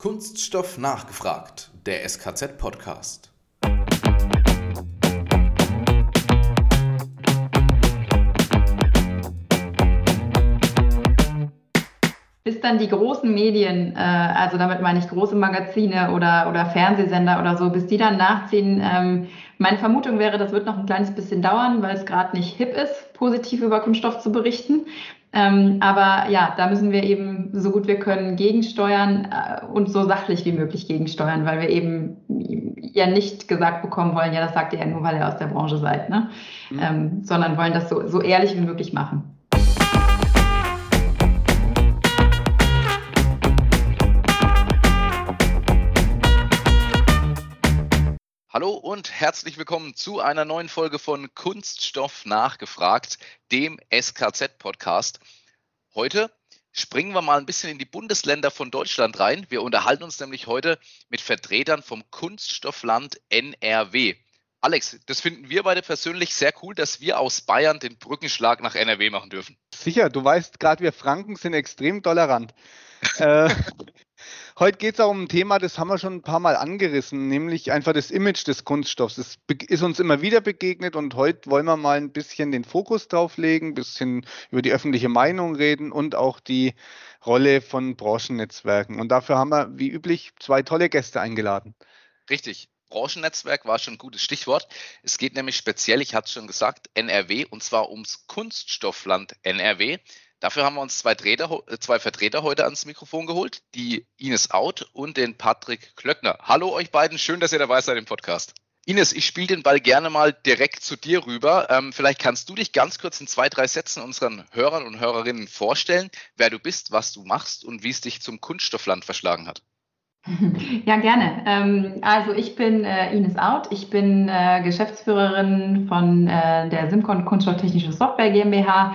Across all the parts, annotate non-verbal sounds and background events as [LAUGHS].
Kunststoff nachgefragt, der SKZ-Podcast. Bis dann die großen Medien, äh, also damit meine ich große Magazine oder, oder Fernsehsender oder so, bis die dann nachziehen. Ähm, meine Vermutung wäre, das wird noch ein kleines bisschen dauern, weil es gerade nicht hip ist, positiv über Kunststoff zu berichten. Ähm, aber ja, da müssen wir eben so gut wir können gegensteuern äh, und so sachlich wie möglich gegensteuern, weil wir eben ja nicht gesagt bekommen wollen, ja, das sagt ihr ja nur, weil ihr aus der Branche seid, ne? Mhm. Ähm, sondern wollen das so, so ehrlich wie möglich machen. Hallo und herzlich willkommen zu einer neuen Folge von Kunststoff nachgefragt, dem SKZ-Podcast. Heute springen wir mal ein bisschen in die Bundesländer von Deutschland rein. Wir unterhalten uns nämlich heute mit Vertretern vom Kunststoffland NRW. Alex, das finden wir beide persönlich sehr cool, dass wir aus Bayern den Brückenschlag nach NRW machen dürfen. Sicher, du weißt gerade, wir Franken sind extrem tolerant. äh, [LAUGHS] Heute geht es auch um ein Thema, das haben wir schon ein paar Mal angerissen, nämlich einfach das Image des Kunststoffs. Es ist uns immer wieder begegnet und heute wollen wir mal ein bisschen den Fokus drauf legen, ein bisschen über die öffentliche Meinung reden und auch die Rolle von Branchennetzwerken. Und dafür haben wir, wie üblich, zwei tolle Gäste eingeladen. Richtig. Branchennetzwerk war schon ein gutes Stichwort. Es geht nämlich speziell, ich hatte es schon gesagt, NRW und zwar ums Kunststoffland NRW. Dafür haben wir uns zwei, Träder, äh, zwei Vertreter heute ans Mikrofon geholt, die Ines Out und den Patrick Klöckner. Hallo euch beiden, schön, dass ihr dabei seid im Podcast. Ines, ich spiele den Ball gerne mal direkt zu dir rüber. Ähm, vielleicht kannst du dich ganz kurz in zwei, drei Sätzen unseren Hörern und Hörerinnen vorstellen, wer du bist, was du machst und wie es dich zum Kunststoffland verschlagen hat. [LAUGHS] Ja, gerne. Ähm, also ich bin äh, Ines Out. Ich bin äh, Geschäftsführerin von äh, der Simcon Kunststofftechnische Software GmbH.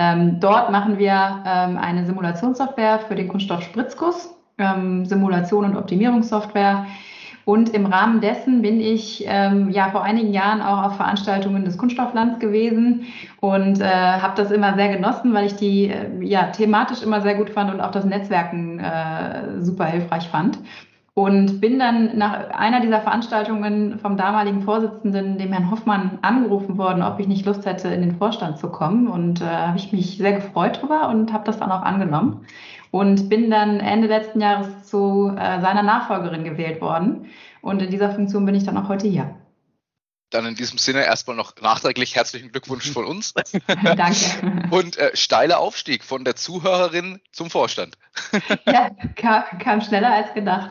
Ähm, dort machen wir ähm, eine Simulationssoftware für den Kunststoff Spritzguss, ähm, Simulation und Optimierungssoftware. Und im Rahmen dessen bin ich ähm, ja vor einigen Jahren auch auf Veranstaltungen des Kunststofflands gewesen und äh, habe das immer sehr genossen, weil ich die äh, ja thematisch immer sehr gut fand und auch das Netzwerken äh, super hilfreich fand. Und bin dann nach einer dieser Veranstaltungen vom damaligen Vorsitzenden, dem Herrn Hoffmann, angerufen worden, ob ich nicht Lust hätte, in den Vorstand zu kommen. Und äh, habe ich mich sehr gefreut drüber und habe das dann auch angenommen. Und bin dann Ende letzten Jahres zu äh, seiner Nachfolgerin gewählt worden. Und in dieser Funktion bin ich dann auch heute hier. Dann in diesem Sinne erstmal noch nachträglich herzlichen Glückwunsch von uns. [LAUGHS] Danke. Und äh, steiler Aufstieg von der Zuhörerin zum Vorstand. ja, kam, kam schneller als gedacht.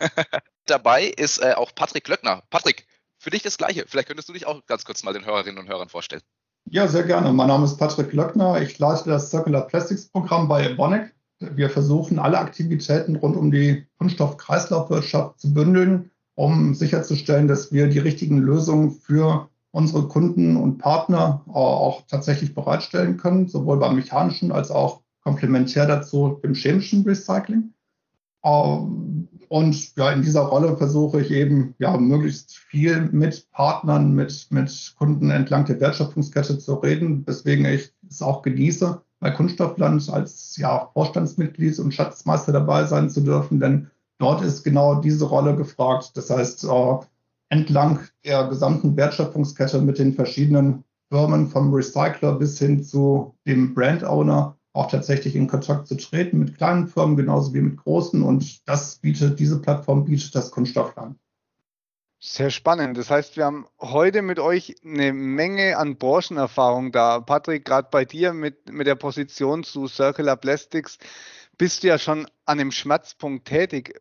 [LAUGHS] Dabei ist äh, auch Patrick Glöckner. Patrick, für dich das Gleiche. Vielleicht könntest du dich auch ganz kurz mal den Hörerinnen und Hörern vorstellen. Ja, sehr gerne. Mein Name ist Patrick Glöckner. Ich leite das Circular Plastics Programm bei Evonik. Wir versuchen alle Aktivitäten rund um die Kunststoffkreislaufwirtschaft zu bündeln um sicherzustellen, dass wir die richtigen Lösungen für unsere Kunden und Partner auch tatsächlich bereitstellen können, sowohl beim mechanischen als auch komplementär dazu im chemischen Recycling. Ähm, und ja, in dieser Rolle versuche ich eben ja möglichst viel mit Partnern, mit, mit Kunden entlang der Wertschöpfungskette zu reden, weswegen ich es auch genieße, bei Kunststoffland als ja, Vorstandsmitglied und Schatzmeister dabei sein zu dürfen, denn Dort ist genau diese Rolle gefragt. Das heißt, äh, entlang der gesamten Wertschöpfungskette mit den verschiedenen Firmen vom Recycler bis hin zu dem Brand Owner auch tatsächlich in Kontakt zu treten mit kleinen Firmen genauso wie mit großen. Und das bietet, diese Plattform bietet das Kunststoffland. Sehr spannend. Das heißt, wir haben heute mit euch eine Menge an Branchenerfahrung da. Patrick, gerade bei dir mit, mit der Position zu Circular Plastics bist du ja schon an dem Schmerzpunkt tätig.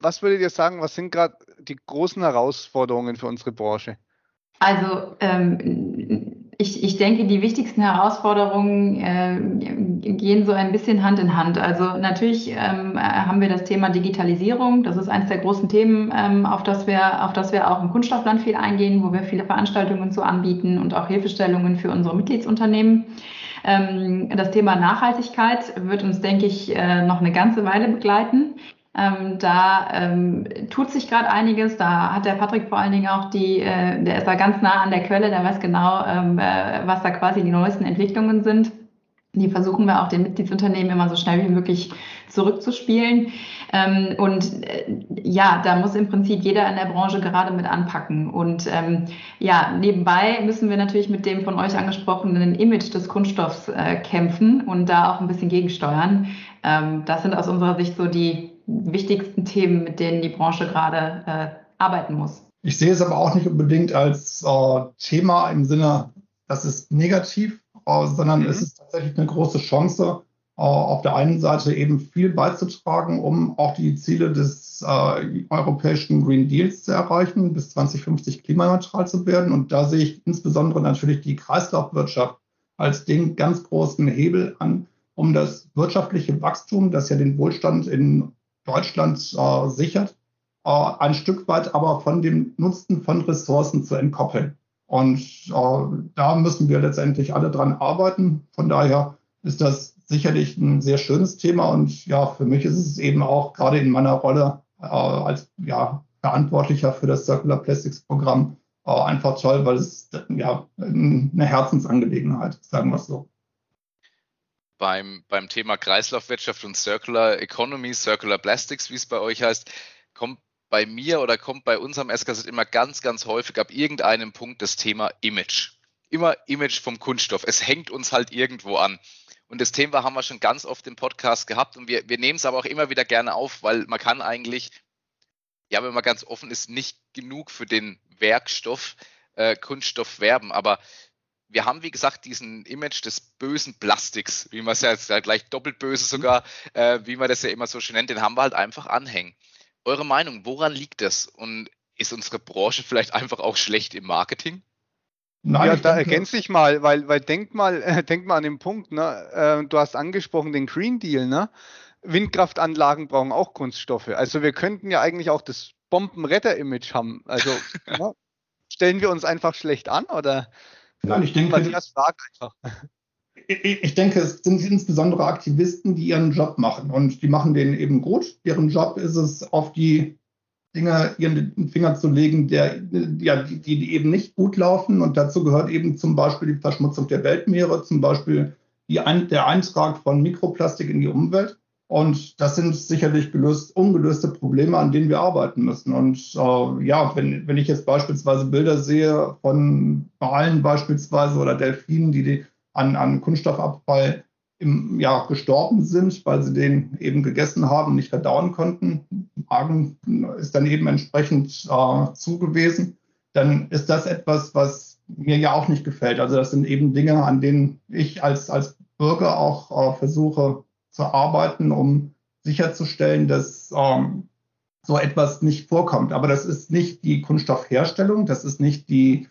Was würdet ihr sagen, was sind gerade die großen Herausforderungen für unsere Branche? Also ähm, ich, ich denke, die wichtigsten Herausforderungen äh, gehen so ein bisschen Hand in Hand. Also natürlich ähm, haben wir das Thema Digitalisierung. Das ist eines der großen Themen, ähm, auf, das wir, auf das wir auch im Kunststoffland viel eingehen, wo wir viele Veranstaltungen zu anbieten und auch Hilfestellungen für unsere Mitgliedsunternehmen. Ähm, das Thema Nachhaltigkeit wird uns, denke ich, äh, noch eine ganze Weile begleiten. Ähm, da ähm, tut sich gerade einiges. Da hat der Patrick vor allen Dingen auch die, äh, der ist da ganz nah an der Quelle, der weiß genau, ähm, äh, was da quasi die neuesten Entwicklungen sind. Die versuchen wir auch den Mitgliedsunternehmen immer so schnell wie möglich zurückzuspielen. Ähm, und äh, ja, da muss im Prinzip jeder in der Branche gerade mit anpacken. Und ähm, ja, nebenbei müssen wir natürlich mit dem von euch angesprochenen Image des Kunststoffs äh, kämpfen und da auch ein bisschen gegensteuern. Ähm, das sind aus unserer Sicht so die wichtigsten Themen, mit denen die Branche gerade äh, arbeiten muss. Ich sehe es aber auch nicht unbedingt als Thema im Sinne, das ist negativ, sondern mhm. es ist tatsächlich eine große Chance, äh, auf der einen Seite eben viel beizutragen, um auch die Ziele des äh, europäischen Green Deals zu erreichen, bis 2050 klimaneutral zu werden. Und da sehe ich insbesondere natürlich die Kreislaufwirtschaft als den ganz großen Hebel an, um das wirtschaftliche Wachstum, das ja den Wohlstand in Deutschland äh, sichert, äh, ein Stück weit aber von dem Nutzen von Ressourcen zu entkoppeln. Und äh, da müssen wir letztendlich alle dran arbeiten. Von daher ist das sicherlich ein sehr schönes Thema. Und ja, für mich ist es eben auch gerade in meiner Rolle äh, als ja, Verantwortlicher für das Circular Plastics Programm äh, einfach toll, weil es ja eine Herzensangelegenheit sagen wir es so. Beim, beim Thema Kreislaufwirtschaft und Circular Economy, Circular Plastics, wie es bei euch heißt, kommt bei mir oder kommt bei unserem SKZ immer ganz, ganz häufig ab irgendeinem Punkt das Thema Image. Immer Image vom Kunststoff. Es hängt uns halt irgendwo an. Und das Thema haben wir schon ganz oft im Podcast gehabt und wir, wir nehmen es aber auch immer wieder gerne auf, weil man kann eigentlich, ja, wenn man ganz offen ist, nicht genug für den Werkstoff äh, Kunststoff werben. Aber wir haben, wie gesagt, diesen Image des bösen Plastiks, wie man es ja jetzt gleich doppelt böse mhm. sogar, äh, wie man das ja immer so schön nennt, den haben wir halt einfach anhängen. Eure Meinung, woran liegt das? Und ist unsere Branche vielleicht einfach auch schlecht im Marketing? Nein, ja, da ergänze ich mal, weil, weil denk mal, äh, [LAUGHS] denk mal an den Punkt, ne? Äh, du hast angesprochen den Green Deal, ne? Windkraftanlagen brauchen auch Kunststoffe. Also wir könnten ja eigentlich auch das Bombenretter-Image haben. Also [LAUGHS] ne? stellen wir uns einfach schlecht an oder? Nein, ich denke, das fragt einfach. Ich, denke, es sind insbesondere Aktivisten, die ihren Job machen und die machen den eben gut. Deren Job ist es, auf die Dinge ihren Finger zu legen, der, ja, die, die eben nicht gut laufen. Und dazu gehört eben zum Beispiel die Verschmutzung der Weltmeere, zum Beispiel die, der Eintrag von Mikroplastik in die Umwelt. Und das sind sicherlich gelöst, ungelöste Probleme, an denen wir arbeiten müssen. Und äh, ja, wenn, wenn ich jetzt beispielsweise Bilder sehe von Walen beispielsweise oder Delfinen, die, die an, an Kunststoffabfall im, ja, gestorben sind, weil sie den eben gegessen haben und nicht verdauen konnten. Magen ist dann eben entsprechend äh, zugewiesen. Dann ist das etwas, was mir ja auch nicht gefällt. Also das sind eben Dinge, an denen ich als, als Bürger auch äh, versuche zu arbeiten, um sicherzustellen, dass ähm, so etwas nicht vorkommt. Aber das ist nicht die Kunststoffherstellung, das ist nicht die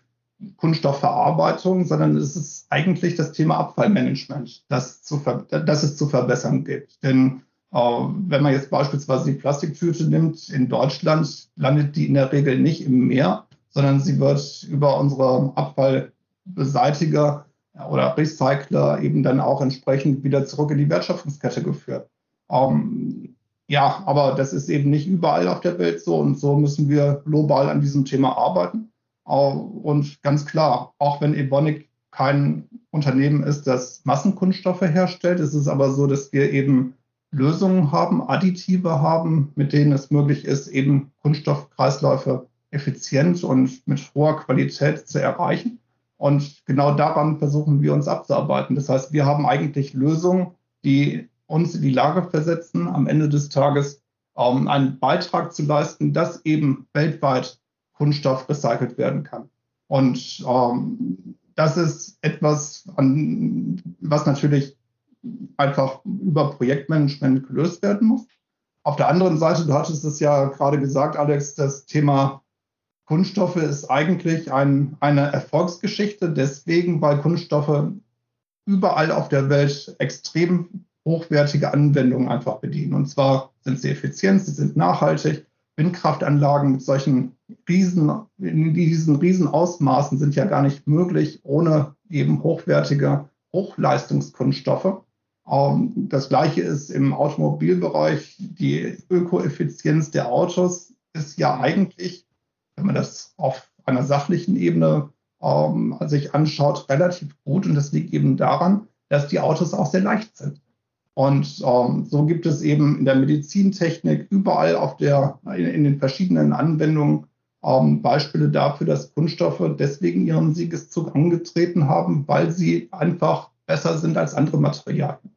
Kunststoffverarbeitung, sondern es ist eigentlich das Thema Abfallmanagement, das, zu das es zu verbessern gibt. Denn äh, wenn man jetzt beispielsweise die Plastiktüte nimmt, in Deutschland landet die in der Regel nicht im Meer, sondern sie wird über unsere Abfallbeseitiger oder Recycler eben dann auch entsprechend wieder zurück in die Wertschöpfungskette geführt. Ähm, ja, aber das ist eben nicht überall auf der Welt so und so müssen wir global an diesem Thema arbeiten. Und ganz klar, auch wenn Evonik kein Unternehmen ist, das Massenkunststoffe herstellt, ist es aber so, dass wir eben Lösungen haben, Additive haben, mit denen es möglich ist, eben Kunststoffkreisläufe effizient und mit hoher Qualität zu erreichen. Und genau daran versuchen wir uns abzuarbeiten. Das heißt, wir haben eigentlich Lösungen, die uns in die Lage versetzen, am Ende des Tages um, einen Beitrag zu leisten, dass eben weltweit Kunststoff recycelt werden kann. Und ähm, das ist etwas, an, was natürlich einfach über Projektmanagement gelöst werden muss. Auf der anderen Seite, du hattest es ja gerade gesagt, Alex, das Thema Kunststoffe ist eigentlich ein, eine Erfolgsgeschichte, deswegen, weil Kunststoffe überall auf der Welt extrem hochwertige Anwendungen einfach bedienen. Und zwar sind sie effizient, sie sind nachhaltig. Windkraftanlagen mit solchen Riesen, in diesen Riesenausmaßen sind ja gar nicht möglich ohne eben hochwertige Hochleistungskunststoffe. Ähm, das gleiche ist im Automobilbereich. Die Ökoeffizienz der Autos ist ja eigentlich, wenn man das auf einer sachlichen Ebene ähm, sich anschaut, relativ gut. Und das liegt eben daran, dass die Autos auch sehr leicht sind. Und ähm, so gibt es eben in der Medizintechnik überall auf der, in, in den verschiedenen Anwendungen ähm, Beispiele dafür, dass Kunststoffe deswegen ihren Siegeszug angetreten haben, weil sie einfach besser sind als andere Materialien.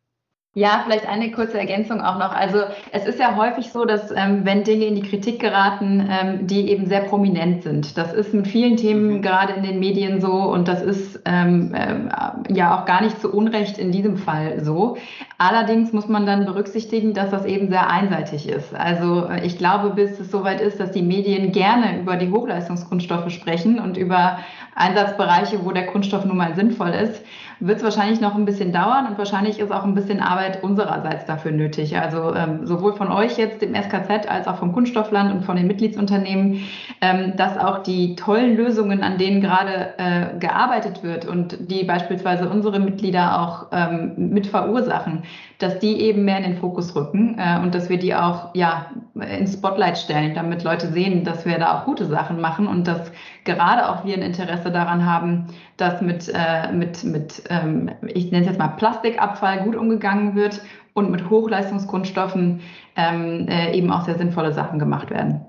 Ja, vielleicht eine kurze Ergänzung auch noch. Also es ist ja häufig so, dass ähm, wenn Dinge in die Kritik geraten, ähm, die eben sehr prominent sind. Das ist mit vielen Themen mhm. gerade in den Medien so und das ist ähm, äh, ja auch gar nicht zu Unrecht in diesem Fall so. Allerdings muss man dann berücksichtigen, dass das eben sehr einseitig ist. Also äh, ich glaube, bis es soweit ist, dass die Medien gerne über die Hochleistungskunststoffe sprechen und über Einsatzbereiche, wo der Kunststoff nun mal sinnvoll ist, wird es wahrscheinlich noch ein bisschen dauern und wahrscheinlich ist auch ein bisschen Arbeit unsererseits dafür nötig. Also ähm, sowohl von euch jetzt, dem SKZ, als auch vom Kunststoffland und von den Mitgliedsunternehmen, ähm, dass auch die tollen Lösungen, an denen gerade äh, gearbeitet wird und die beispielsweise unsere Mitglieder auch ähm, mit verursachen, dass die eben mehr in den Fokus rücken äh, und dass wir die auch ja ins Spotlight stellen, damit Leute sehen, dass wir da auch gute Sachen machen und dass gerade auch wir ein Interesse daran haben, dass mit, äh, mit, mit ähm, ich nenne es jetzt mal Plastikabfall gut umgegangen wird und mit Hochleistungskunststoffen ähm, äh, eben auch sehr sinnvolle Sachen gemacht werden.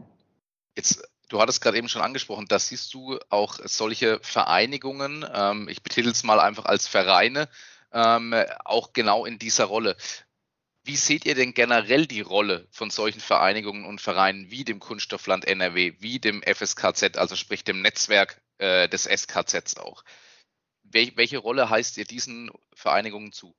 Jetzt Du hattest gerade eben schon angesprochen, da siehst du auch solche Vereinigungen, ähm, ich betitel es mal einfach als Vereine, ähm, auch genau in dieser Rolle. Wie seht ihr denn generell die Rolle von solchen Vereinigungen und Vereinen wie dem Kunststoffland NRW, wie dem FSKZ, also sprich dem Netzwerk äh, des SKZs auch? Wel welche Rolle heißt ihr diesen Vereinigungen zu?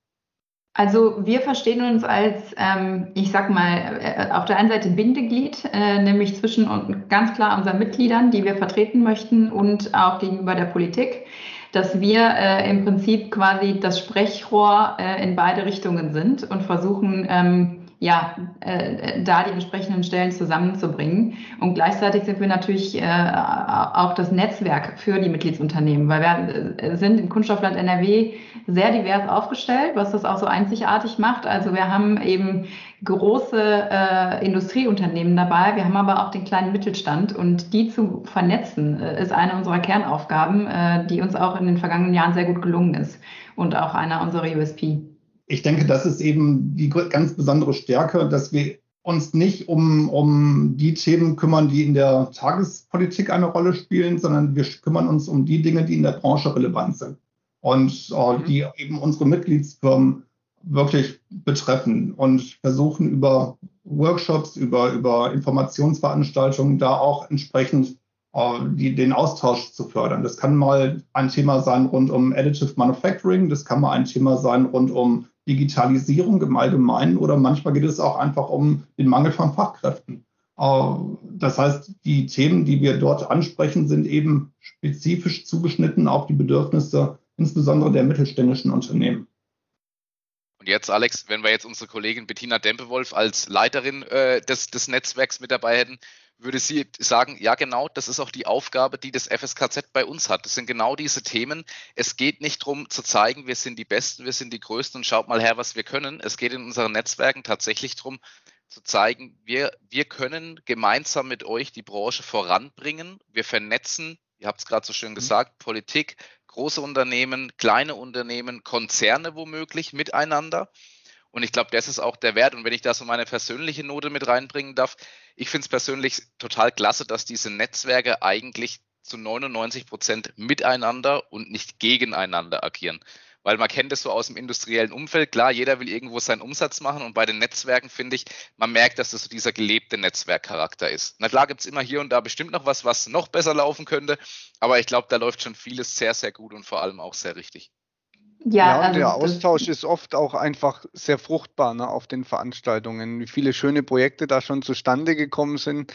Also wir verstehen uns als, ähm, ich sag mal, äh, auf der einen Seite Bindeglied, äh, nämlich zwischen und ganz klar unseren Mitgliedern, die wir vertreten möchten und auch gegenüber der Politik dass wir äh, im Prinzip quasi das Sprechrohr äh, in beide Richtungen sind und versuchen, ähm, ja, äh, da die entsprechenden Stellen zusammenzubringen. Und gleichzeitig sind wir natürlich äh, auch das Netzwerk für die Mitgliedsunternehmen, weil wir äh, sind im Kunststoffland NRW sehr divers aufgestellt, was das auch so einzigartig macht. Also wir haben eben große äh, Industrieunternehmen dabei, wir haben aber auch den kleinen Mittelstand und die zu vernetzen äh, ist eine unserer Kernaufgaben, äh, die uns auch in den vergangenen Jahren sehr gut gelungen ist und auch einer unserer USP ich denke, das ist eben die ganz besondere Stärke, dass wir uns nicht um, um die Themen kümmern, die in der Tagespolitik eine Rolle spielen, sondern wir kümmern uns um die Dinge, die in der Branche relevant sind und äh, mhm. die eben unsere Mitgliedsfirmen wirklich betreffen und versuchen über Workshops, über, über Informationsveranstaltungen da auch entsprechend äh, die, den Austausch zu fördern. Das kann mal ein Thema sein rund um Additive Manufacturing, das kann mal ein Thema sein rund um Digitalisierung im Allgemeinen oder manchmal geht es auch einfach um den Mangel von Fachkräften. Äh, das heißt, die Themen, die wir dort ansprechen, sind eben spezifisch zugeschnitten auf die Bedürfnisse insbesondere der mittelständischen Unternehmen. Und jetzt, Alex, wenn wir jetzt unsere Kollegin Bettina Dempewolf als Leiterin äh, des, des Netzwerks mit dabei hätten, würde sie sagen, ja genau, das ist auch die Aufgabe, die das FSKZ bei uns hat. Das sind genau diese Themen. Es geht nicht darum zu zeigen, wir sind die Besten, wir sind die Größten und schaut mal her, was wir können. Es geht in unseren Netzwerken tatsächlich darum zu zeigen, wir, wir können gemeinsam mit euch die Branche voranbringen. Wir vernetzen, ihr habt es gerade so schön mhm. gesagt, Politik, große Unternehmen, kleine Unternehmen, Konzerne womöglich miteinander. Und ich glaube, das ist auch der Wert. Und wenn ich da so meine persönliche Note mit reinbringen darf, ich finde es persönlich total klasse, dass diese Netzwerke eigentlich zu 99 Prozent miteinander und nicht gegeneinander agieren. Weil man kennt es so aus dem industriellen Umfeld. Klar, jeder will irgendwo seinen Umsatz machen und bei den Netzwerken finde ich, man merkt, dass das so dieser gelebte Netzwerkcharakter ist. Na klar gibt es immer hier und da bestimmt noch was, was noch besser laufen könnte, aber ich glaube, da läuft schon vieles sehr, sehr gut und vor allem auch sehr richtig. Ja, ja also der Austausch ist oft auch einfach sehr fruchtbar ne, auf den Veranstaltungen. Wie viele schöne Projekte da schon zustande gekommen sind,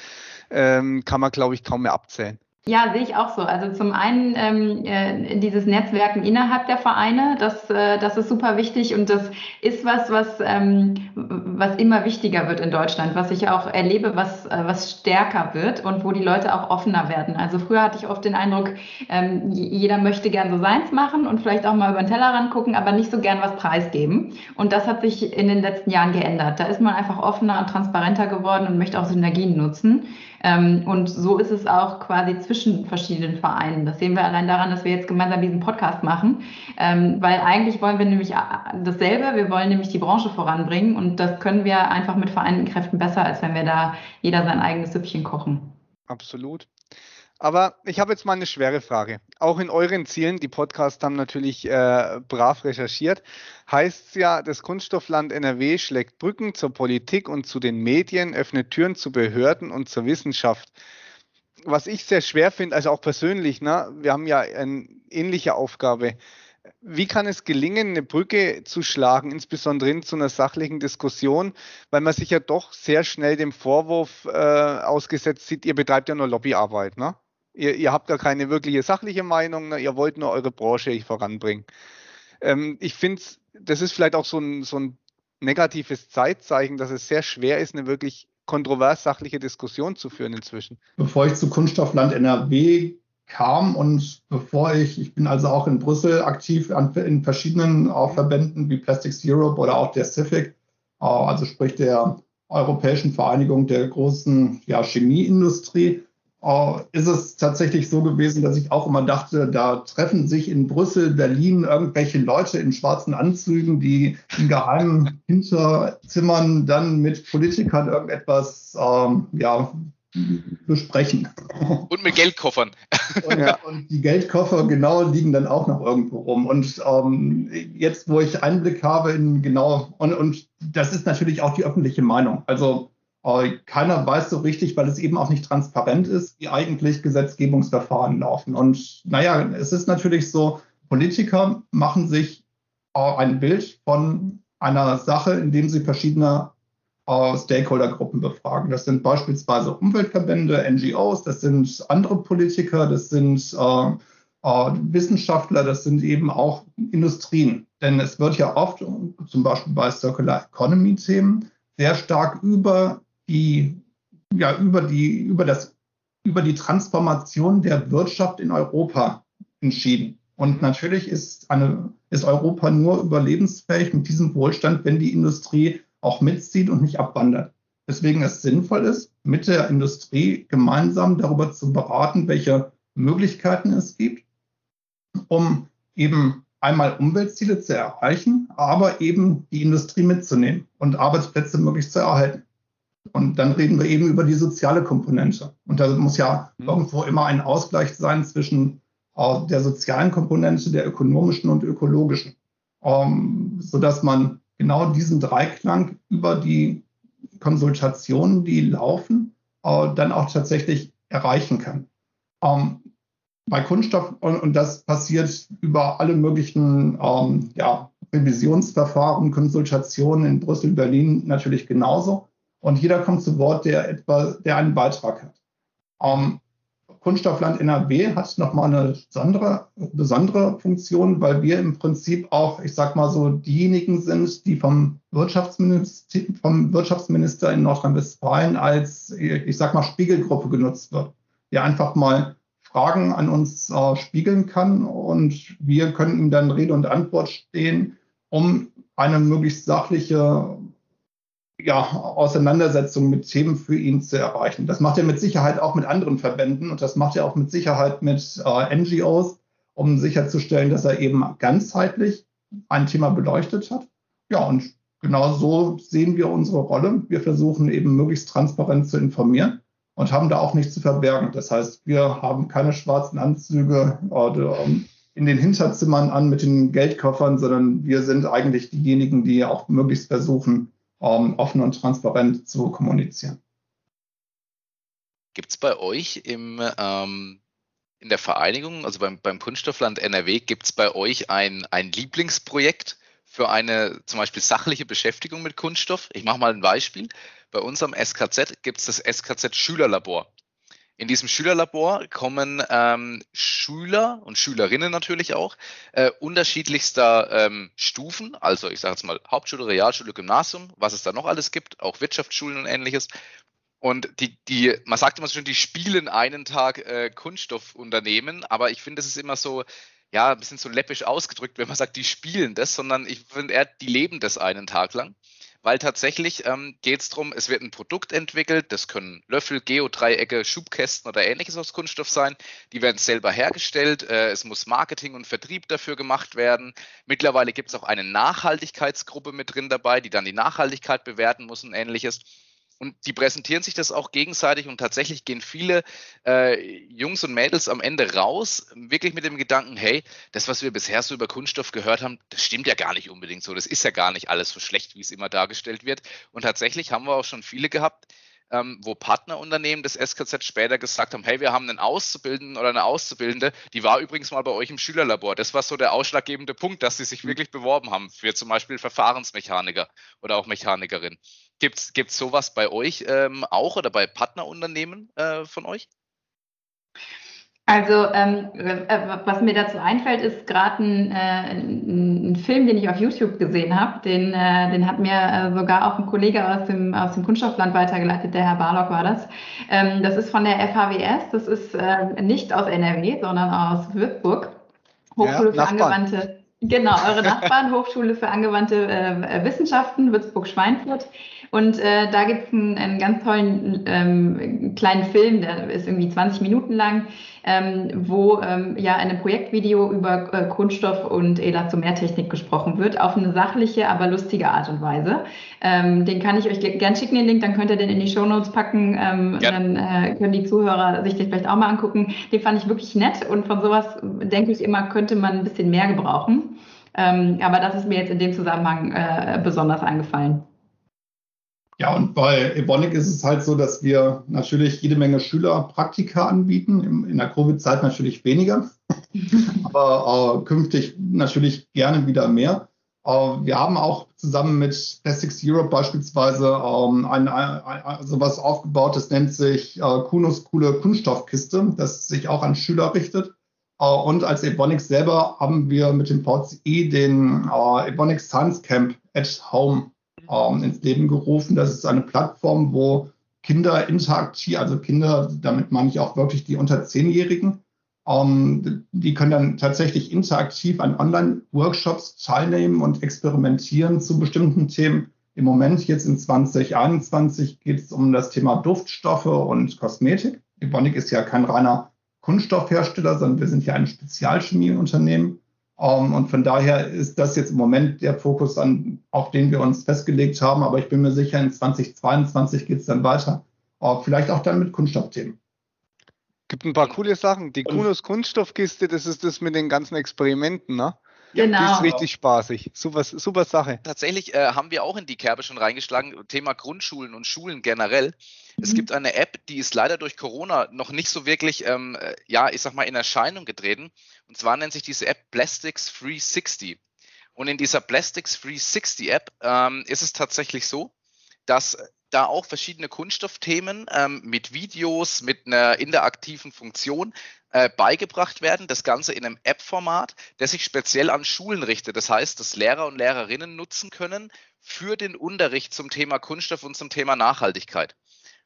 ähm, kann man, glaube ich, kaum mehr abzählen. Ja, sehe ich auch so. Also zum einen ähm, äh, dieses Netzwerken innerhalb der Vereine, das, äh, das ist super wichtig und das ist was, was, ähm, was immer wichtiger wird in Deutschland, was ich auch erlebe, was, äh, was stärker wird und wo die Leute auch offener werden. Also früher hatte ich oft den Eindruck, ähm, jeder möchte gern so seins machen und vielleicht auch mal über den Tellerrand gucken, aber nicht so gern was preisgeben. Und das hat sich in den letzten Jahren geändert. Da ist man einfach offener und transparenter geworden und möchte auch Synergien nutzen. Ähm, und so ist es auch quasi zwischen verschiedenen Vereinen. Das sehen wir allein daran, dass wir jetzt gemeinsam diesen Podcast machen, ähm, weil eigentlich wollen wir nämlich dasselbe, wir wollen nämlich die Branche voranbringen und das können wir einfach mit vereinten Kräften besser, als wenn wir da jeder sein eigenes Süppchen kochen. Absolut. Aber ich habe jetzt mal eine schwere Frage. Auch in euren Zielen, die Podcasts haben natürlich äh, brav recherchiert, heißt es ja, das Kunststoffland NRW schlägt Brücken zur Politik und zu den Medien, öffnet Türen zu Behörden und zur Wissenschaft. Was ich sehr schwer finde, also auch persönlich, ne, wir haben ja eine ähnliche Aufgabe. Wie kann es gelingen, eine Brücke zu schlagen, insbesondere in zu einer sachlichen Diskussion, weil man sich ja doch sehr schnell dem Vorwurf äh, ausgesetzt sieht, ihr betreibt ja nur Lobbyarbeit, ne? Ihr, ihr habt gar keine wirkliche sachliche Meinung, ne? ihr wollt nur eure Branche voranbringen. Ähm, ich finde, das ist vielleicht auch so ein, so ein negatives Zeitzeichen, dass es sehr schwer ist, eine wirklich kontrovers sachliche Diskussion zu führen inzwischen. Bevor ich zu Kunststoffland NRW kam und bevor ich, ich bin also auch in Brüssel aktiv an, in verschiedenen auch Verbänden wie Plastics Europe oder auch der CIFIC, äh, also sprich der Europäischen Vereinigung der großen ja, Chemieindustrie. Äh, ist es tatsächlich so gewesen, dass ich auch immer dachte, da treffen sich in Brüssel, Berlin irgendwelche Leute in schwarzen Anzügen, die in geheimen [LAUGHS] Hinterzimmern dann mit Politikern irgendetwas ähm, ja, besprechen. Und mit Geldkoffern. [LAUGHS] Und, ja. und, die Geldkoffer genau liegen dann auch noch irgendwo rum. Und ähm, jetzt, wo ich Einblick habe in genau, und, und das ist natürlich auch die öffentliche Meinung. Also keiner weiß so richtig, weil es eben auch nicht transparent ist, wie eigentlich Gesetzgebungsverfahren laufen. Und naja, es ist natürlich so, Politiker machen sich ein Bild von einer Sache, indem sie verschiedene Stakeholdergruppen befragen. Das sind beispielsweise Umweltverbände, NGOs, das sind andere Politiker, das sind äh, äh, Wissenschaftler, das sind eben auch Industrien. Denn es wird ja oft, zum Beispiel bei Circular Economy Themen, sehr stark über die, ja, über die, über das, über die Transformation der Wirtschaft in Europa entschieden. Und natürlich ist eine, ist Europa nur überlebensfähig mit diesem Wohlstand, wenn die Industrie auch mitzieht und nicht abwandert. Deswegen es sinnvoll ist, mit der Industrie gemeinsam darüber zu beraten, welche Möglichkeiten es gibt, um eben einmal Umweltziele zu erreichen, aber eben die Industrie mitzunehmen und Arbeitsplätze möglichst zu erhalten. Und dann reden wir eben über die soziale Komponente. Und da muss ja mhm. irgendwo immer ein Ausgleich sein zwischen äh, der sozialen Komponente, der ökonomischen und ökologischen, ähm, sodass man genau diesen Dreiklang über die Konsultationen, die laufen, äh, dann auch tatsächlich erreichen kann. Ähm, bei Kunststoff, und, und, das passiert über alle möglichen ähm, ja, Revisionsverfahren, Konsultationen in Brüssel, Berlin natürlich genauso und jeder kommt zu Wort, der etwa, der einen Beitrag hat. Ähm, Kunststoffland NRW hat nochmal eine besondere, besondere Funktion, weil wir im Prinzip auch, ich sag mal so, diejenigen sind, die vom Wirtschaftsminister, vom Wirtschaftsminister in Nordrhein-Westfalen als, ich sag mal, Spiegelgruppe genutzt wird, der einfach mal Fragen an uns äh, spiegeln kann und wir können ihm dann Rede und Antwort stehen, um eine möglichst sachliche ja, Auseinandersetzung mit Themen für ihn zu erreichen. Das macht er mit Sicherheit auch mit anderen Verbänden und das macht er auch mit Sicherheit mit äh, NGOs, um sicherzustellen, dass er eben ganzheitlich ein Thema beleuchtet hat. Ja, und genau so sehen wir unsere Rolle. Wir versuchen eben möglichst transparent zu informieren und haben da auch nichts zu verbergen. Das heißt, wir haben keine schwarzen Anzüge oder, ähm, in den Hinterzimmern an mit den Geldkoffern, sondern wir sind eigentlich diejenigen, die auch möglichst versuchen, offen und transparent zu kommunizieren. Gibt es bei euch im, ähm, in der Vereinigung, also beim, beim Kunststoffland NRW, gibt es bei euch ein, ein Lieblingsprojekt für eine zum Beispiel sachliche Beschäftigung mit Kunststoff? Ich mache mal ein Beispiel. Bei unserem SKZ gibt es das SKZ Schülerlabor. In diesem Schülerlabor kommen ähm, Schüler und Schülerinnen natürlich auch äh, unterschiedlichster ähm, Stufen, also ich sage jetzt mal Hauptschule, Realschule, Gymnasium, was es da noch alles gibt, auch Wirtschaftsschulen und ähnliches. Und die, die, man sagt immer so schön, die spielen einen Tag äh, Kunststoffunternehmen, aber ich finde, es ist immer so, ja, ein bisschen so läppisch ausgedrückt, wenn man sagt, die spielen das, sondern ich finde eher, die leben das einen Tag lang weil tatsächlich ähm, geht es darum, es wird ein Produkt entwickelt, das können Löffel, Geodreiecke, Schubkästen oder ähnliches aus Kunststoff sein, die werden selber hergestellt, äh, es muss Marketing und Vertrieb dafür gemacht werden. Mittlerweile gibt es auch eine Nachhaltigkeitsgruppe mit drin dabei, die dann die Nachhaltigkeit bewerten muss und ähnliches und die präsentieren sich das auch gegenseitig und tatsächlich gehen viele äh, Jungs und Mädels am Ende raus, wirklich mit dem Gedanken, hey, das, was wir bisher so über Kunststoff gehört haben, das stimmt ja gar nicht unbedingt so. Das ist ja gar nicht alles so schlecht, wie es immer dargestellt wird. Und tatsächlich haben wir auch schon viele gehabt, ähm, wo Partnerunternehmen des SKZ später gesagt haben, hey, wir haben einen Auszubildenden oder eine Auszubildende, die war übrigens mal bei euch im Schülerlabor. Das war so der ausschlaggebende Punkt, dass sie sich mhm. wirklich beworben haben für zum Beispiel Verfahrensmechaniker oder auch Mechanikerin. Gibt es sowas bei euch ähm, auch oder bei Partnerunternehmen äh, von euch? Also ähm, äh, was mir dazu einfällt, ist gerade ein, äh, ein, Film, den ich auf YouTube gesehen habe. Den, äh, den hat mir äh, sogar auch ein Kollege aus dem, aus dem Kunststoffland weitergeleitet, der Herr Barlock war das. Ähm, das ist von der FHWS, das ist äh, nicht aus NRW, sondern aus Würzburg. Hochschule ja, für angewandte Genau, eure [LAUGHS] Nachbarn, Hochschule für angewandte äh, Wissenschaften, Würzburg-Schweinfurt. Und äh, da gibt es einen, einen, ganz tollen ähm, kleinen Film, der ist irgendwie 20 Minuten lang, ähm, wo ähm, ja in einem Projektvideo über äh, Kunststoff und Elastomertechnik gesprochen wird, auf eine sachliche, aber lustige Art und Weise. Ähm, den kann ich euch gern schicken, den Link, dann könnt ihr den in die Show Notes packen. Ähm, ja. Dann äh, können die Zuhörer sich den vielleicht auch mal angucken. Den fand ich wirklich nett und von sowas denke ich immer, könnte man ein bisschen mehr gebrauchen. Ähm, aber das ist mir jetzt in dem Zusammenhang äh, besonders eingefallen. Ja, und bei Evonik ist es halt so, dass wir natürlich jede Menge Schülerpraktika anbieten. In der Covid-Zeit natürlich weniger, [LAUGHS] aber äh, künftig natürlich gerne wieder mehr. Äh, wir haben auch zusammen mit Plastics Europe beispielsweise ähm, ein, ein, ein, sowas aufgebaut, das nennt sich äh, Kunos coole Kunststoffkiste, das sich auch an Schüler richtet. Äh, und als Evonik selber haben wir mit dem VCE den äh, Evonik Science Camp at Home ähm, ins Leben gerufen. Das ist eine Plattform, wo Kinder interaktiv, also Kinder, damit meine ich auch wirklich die unter Zehnjährigen, ähm, die können dann tatsächlich interaktiv an Online-Workshops teilnehmen und experimentieren zu bestimmten Themen. Im Moment, jetzt in 2021, geht es um das Thema Duftstoffe und Kosmetik. Evonik ist ja kein reiner Kunststoffhersteller, sondern wir sind ja ein Spezialchemieunternehmen. Um, ähm, und von daher ist das jetzt im Moment der Fokus, an, auf den wir uns festgelegt haben. Aber ich bin mir sicher, in 2022 geht es dann weiter. Uh, vielleicht auch dann mit Kunststoffthemen. Gibt ein paar coole Sachen. Die Kunos Kunststoffkiste, das ist das mit den ganzen Experimenten, ne? Genau. Die ist richtig spaßig. Super, super Sache. Tatsächlich äh, haben wir auch in die Kerbe schon reingeschlagen, Thema Grundschulen und Schulen generell. Es mhm. gibt eine App, die ist leider durch Corona noch nicht so wirklich, ähm, äh, ja, ich sag mal, in Erscheinung getreten. Und zwar nennt sich diese App Plastics 360. Und in dieser Plastics 360 App ähm, ist es tatsächlich so, dass da auch verschiedene Kunststoffthemen ähm, mit Videos, mit einer interaktiven Funktion äh, beigebracht werden. Das Ganze in einem App-Format, das sich speziell an Schulen richtet. Das heißt, dass Lehrer und Lehrerinnen nutzen können für den Unterricht zum Thema Kunststoff und zum Thema Nachhaltigkeit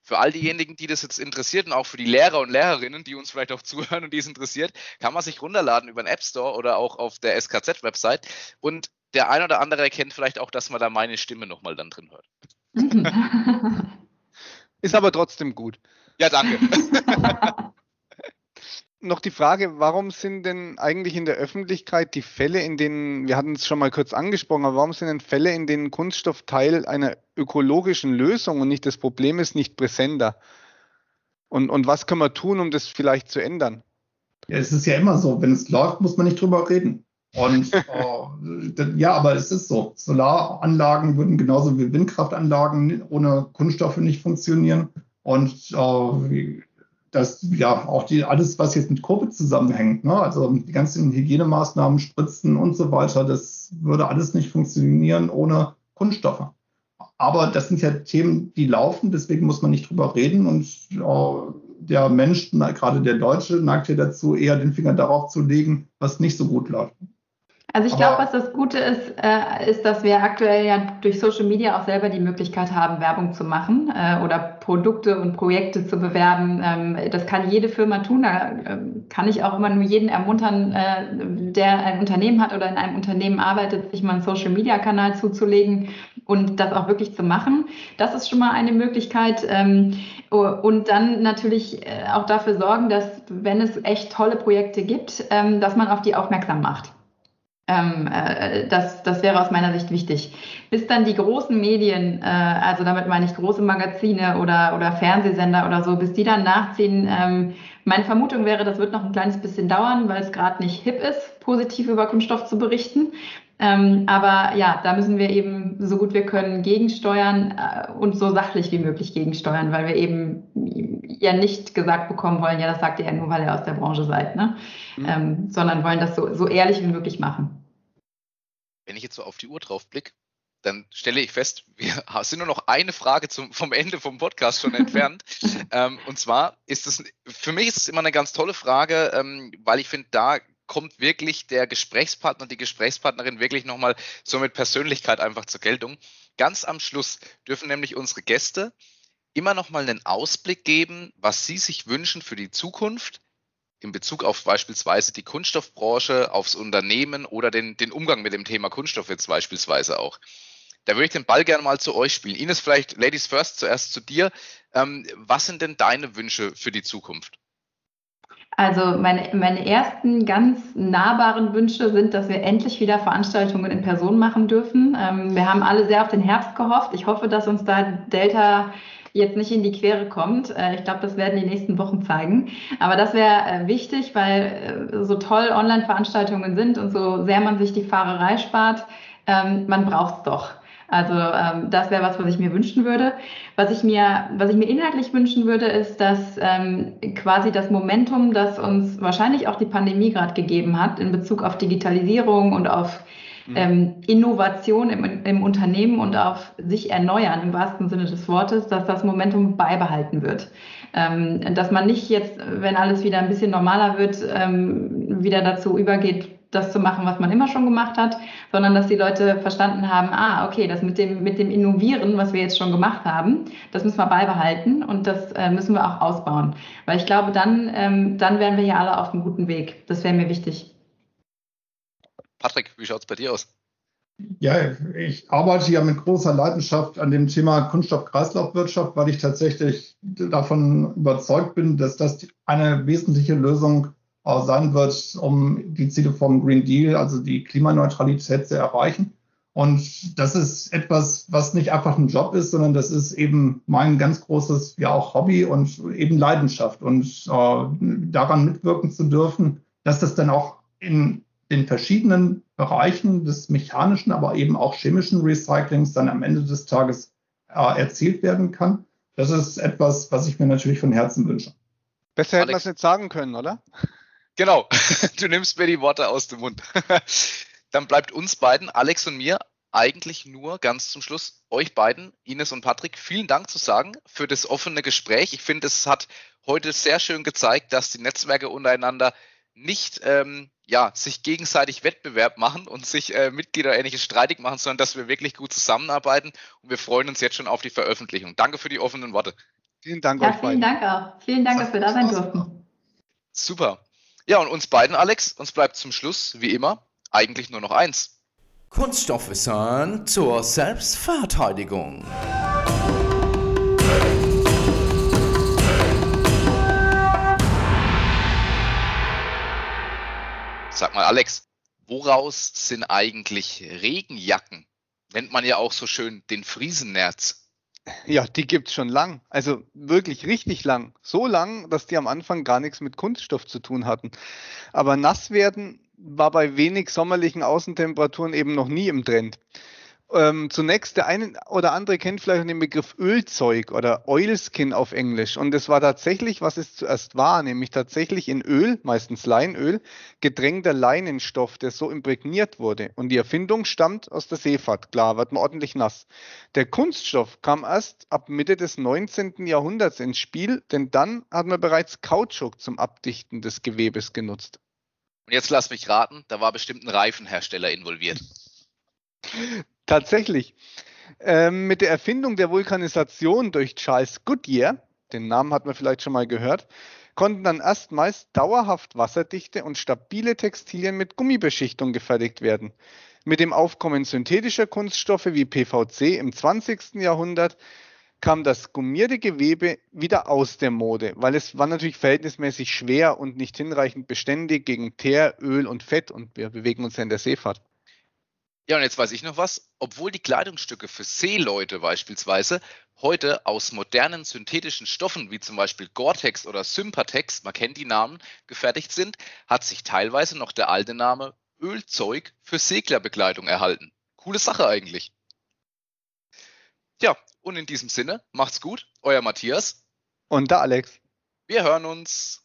für all diejenigen, die das jetzt interessiert und auch für die Lehrer und Lehrerinnen, die uns vielleicht auch [LAUGHS] zuhören und die es interessiert, kann man sich runterladen über den App Store oder auch auf der SKZ-Website. Und der ein oder andere erkennt vielleicht auch, dass man da meine Stimme nochmal dann drin hört. [LAUGHS] Ist aber trotzdem gut. Ja, danke. [LAUGHS] noch die Frage, warum sind denn eigentlich in der Öffentlichkeit die Fälle, in denen, wir hatten es schon mal kurz angesprochen, aber warum sind denn Fälle, in denen Kunststoff Teil einer ökologischen Lösung und nicht das Problem ist, nicht präsenter? Und, und was können wir tun, um das vielleicht zu ändern? Ja, es ist ja immer so, wenn es läuft, muss man nicht drüber reden. Und [LAUGHS] äh, ja, aber es ist so. Solaranlagen würden genauso wie Windkraftanlagen ohne Kunststoffe nicht funktionieren. Und äh, dass ja auch die, alles, was jetzt mit Covid zusammenhängt, ne? also die ganzen Hygienemaßnahmen, Spritzen und so weiter, das würde alles nicht funktionieren ohne Kunststoffe. Aber das sind ja Themen, die laufen, deswegen muss man nicht drüber reden und äh, der Mensch, gerade der Deutsche, neigt ja dazu, eher den Finger darauf zu legen, was nicht so gut läuft. Also ich glaube, was das Gute ist, äh, ist, dass wir aktuell ja durch Social Media auch selber die Möglichkeit haben, Werbung zu machen äh, oder Produkte und Projekte zu bewerben. Ähm, das kann jede Firma tun. Da äh, kann ich auch immer nur jeden ermuntern, äh, der ein Unternehmen hat oder in einem Unternehmen arbeitet, sich mal einen Social Media Kanal zuzulegen und das auch wirklich zu machen. Das ist schon mal eine Möglichkeit. Ähm, und dann natürlich äh, auch dafür sorgen, dass, wenn es echt tolle Projekte gibt, ähm, dass man auf die aufmerksam macht. Ähm, äh, das, das wäre aus meiner Sicht wichtig. Bis dann die großen Medien, äh, also damit meine ich große Magazine oder, oder Fernsehsender oder so, bis die dann nachziehen. meine Vermutung wäre, das wird noch ein kleines bisschen dauern, weil es gerade nicht hip ist, positiv über Kunststoff zu berichten. Ähm, aber ja, da müssen wir eben so gut wir können gegensteuern äh, und so sachlich wie möglich gegensteuern, weil wir eben ja nicht gesagt bekommen wollen, ja, das sagt ihr ja nur, weil ihr aus der Branche seid, ne? Mhm. Ähm, sondern wollen das so, so ehrlich wie möglich machen. Wenn ich jetzt so auf die Uhr drauf blicke, dann stelle ich fest, [LAUGHS] wir sind nur noch eine Frage zum, vom Ende vom Podcast schon entfernt. [LAUGHS] ähm, und zwar ist es, für mich ist es immer eine ganz tolle Frage, ähm, weil ich finde, da kommt wirklich der Gesprächspartner, die Gesprächspartnerin wirklich nochmal so mit Persönlichkeit einfach zur Geltung. Ganz am Schluss dürfen nämlich unsere Gäste immer nochmal einen Ausblick geben, was sie sich wünschen für die Zukunft in Bezug auf beispielsweise die Kunststoffbranche, aufs Unternehmen oder den, den Umgang mit dem Thema Kunststoff jetzt beispielsweise auch. Da würde ich den Ball gerne mal zu euch spielen. Ines, vielleicht Ladies First zuerst zu dir. Ähm, was sind denn deine Wünsche für die Zukunft? Also meine, meine ersten ganz nahbaren Wünsche sind, dass wir endlich wieder Veranstaltungen in Person machen dürfen. Ähm, wir haben alle sehr auf den Herbst gehofft. Ich hoffe, dass uns da Delta jetzt nicht in die Quere kommt. Äh, ich glaube, das werden die nächsten Wochen zeigen. Aber das wäre äh, wichtig, weil äh, so toll Online-Veranstaltungen sind und so sehr man sich die Fahrerei spart, ähm, man braucht es doch. Also ähm, das wäre was, was ich mir wünschen würde. Was ich mir, was ich mir inhaltlich wünschen würde, ist, dass ähm, quasi das Momentum, das uns wahrscheinlich auch die Pandemie gerade gegeben hat in Bezug auf Digitalisierung und auf. Ähm, Innovation im, im Unternehmen und auf sich erneuern im wahrsten Sinne des Wortes, dass das Momentum beibehalten wird. Ähm, dass man nicht jetzt, wenn alles wieder ein bisschen normaler wird, ähm, wieder dazu übergeht, das zu machen, was man immer schon gemacht hat, sondern dass die Leute verstanden haben, ah, okay, das mit dem, mit dem Innovieren, was wir jetzt schon gemacht haben, das müssen wir beibehalten und das äh, müssen wir auch ausbauen. Weil ich glaube, dann, ähm, dann wären wir hier alle auf einem guten Weg. Das wäre mir wichtig. Patrick, wie schaut es bei dir aus? Ja, ich arbeite ja mit großer Leidenschaft an dem Thema Kunststoff-Kreislaufwirtschaft, weil ich tatsächlich davon überzeugt bin, dass das eine wesentliche Lösung sein wird, um die Ziele vom Green Deal, also die Klimaneutralität zu erreichen. Und das ist etwas, was nicht einfach ein Job ist, sondern das ist eben mein ganz großes, ja auch Hobby und eben Leidenschaft. Und äh, daran mitwirken zu dürfen, dass das dann auch in den verschiedenen Bereichen des mechanischen, aber eben auch chemischen Recyclings dann am Ende des Tages äh, erzielt werden kann. Das ist etwas, was ich mir natürlich von Herzen wünsche. Besser hätten wir es nicht sagen können, oder? [LAUGHS] Genau, [LAUGHS] du nimmst mir die Worte aus dem Mund. [LAUGHS] Dann bleibt uns beiden, Alex und mir, eigentlich nur ganz zum Schluss euch beiden, Ines und Patrick, vielen Dank zu sagen für das offene Gespräch. Ich finde, es hat heute sehr schön gezeigt, dass die Netzwerke untereinander nicht ähm, ja, sich gegenseitig Wettbewerb machen und sich äh, Mitglieder ähnliches streitig machen, sondern dass wir wirklich gut zusammenarbeiten und wir freuen uns jetzt schon auf die Veröffentlichung. Danke für die offenen Worte. Vielen Dank ja, euch Vielen beiden. Dank auch. Vielen Dank, dass wir da sein durften. Super. Ja, und uns beiden, Alex, uns bleibt zum Schluss, wie immer, eigentlich nur noch eins. Kunststoffwissern zur Selbstverteidigung. Sag mal, Alex, woraus sind eigentlich Regenjacken? Nennt man ja auch so schön den Friesennerz. Ja, die gibt es schon lang. Also wirklich richtig lang. So lang, dass die am Anfang gar nichts mit Kunststoff zu tun hatten. Aber nass werden war bei wenig sommerlichen Außentemperaturen eben noch nie im Trend. Ähm, zunächst, der eine oder andere kennt vielleicht den Begriff Ölzeug oder Oilskin auf Englisch. Und es war tatsächlich, was es zuerst war, nämlich tatsächlich in Öl, meistens Leinöl, gedrängter Leinenstoff, der so imprägniert wurde. Und die Erfindung stammt aus der Seefahrt. Klar, wird man ordentlich nass. Der Kunststoff kam erst ab Mitte des 19. Jahrhunderts ins Spiel, denn dann hat man bereits Kautschuk zum Abdichten des Gewebes genutzt. Und jetzt lass mich raten, da war bestimmt ein Reifenhersteller involviert. Tatsächlich. Ähm, mit der Erfindung der Vulkanisation durch Charles Goodyear den Namen hat man vielleicht schon mal gehört, konnten dann erstmals dauerhaft wasserdichte und stabile Textilien mit Gummibeschichtung gefertigt werden. Mit dem Aufkommen synthetischer Kunststoffe wie PVC im 20. Jahrhundert kam das gummierte Gewebe wieder aus der Mode, weil es war natürlich verhältnismäßig schwer und nicht hinreichend beständig gegen Teer, Öl und Fett und wir bewegen uns ja in der Seefahrt. Ja, und jetzt weiß ich noch was. Obwohl die Kleidungsstücke für Seeleute beispielsweise heute aus modernen synthetischen Stoffen wie zum Beispiel Gore-Tex oder Sympatex, man kennt die Namen, gefertigt sind, hat sich teilweise noch der alte Name Ölzeug für Seglerbekleidung erhalten. Coole Sache eigentlich. Ja, und in diesem Sinne, macht's gut, euer Matthias. Und der Alex. Wir hören uns.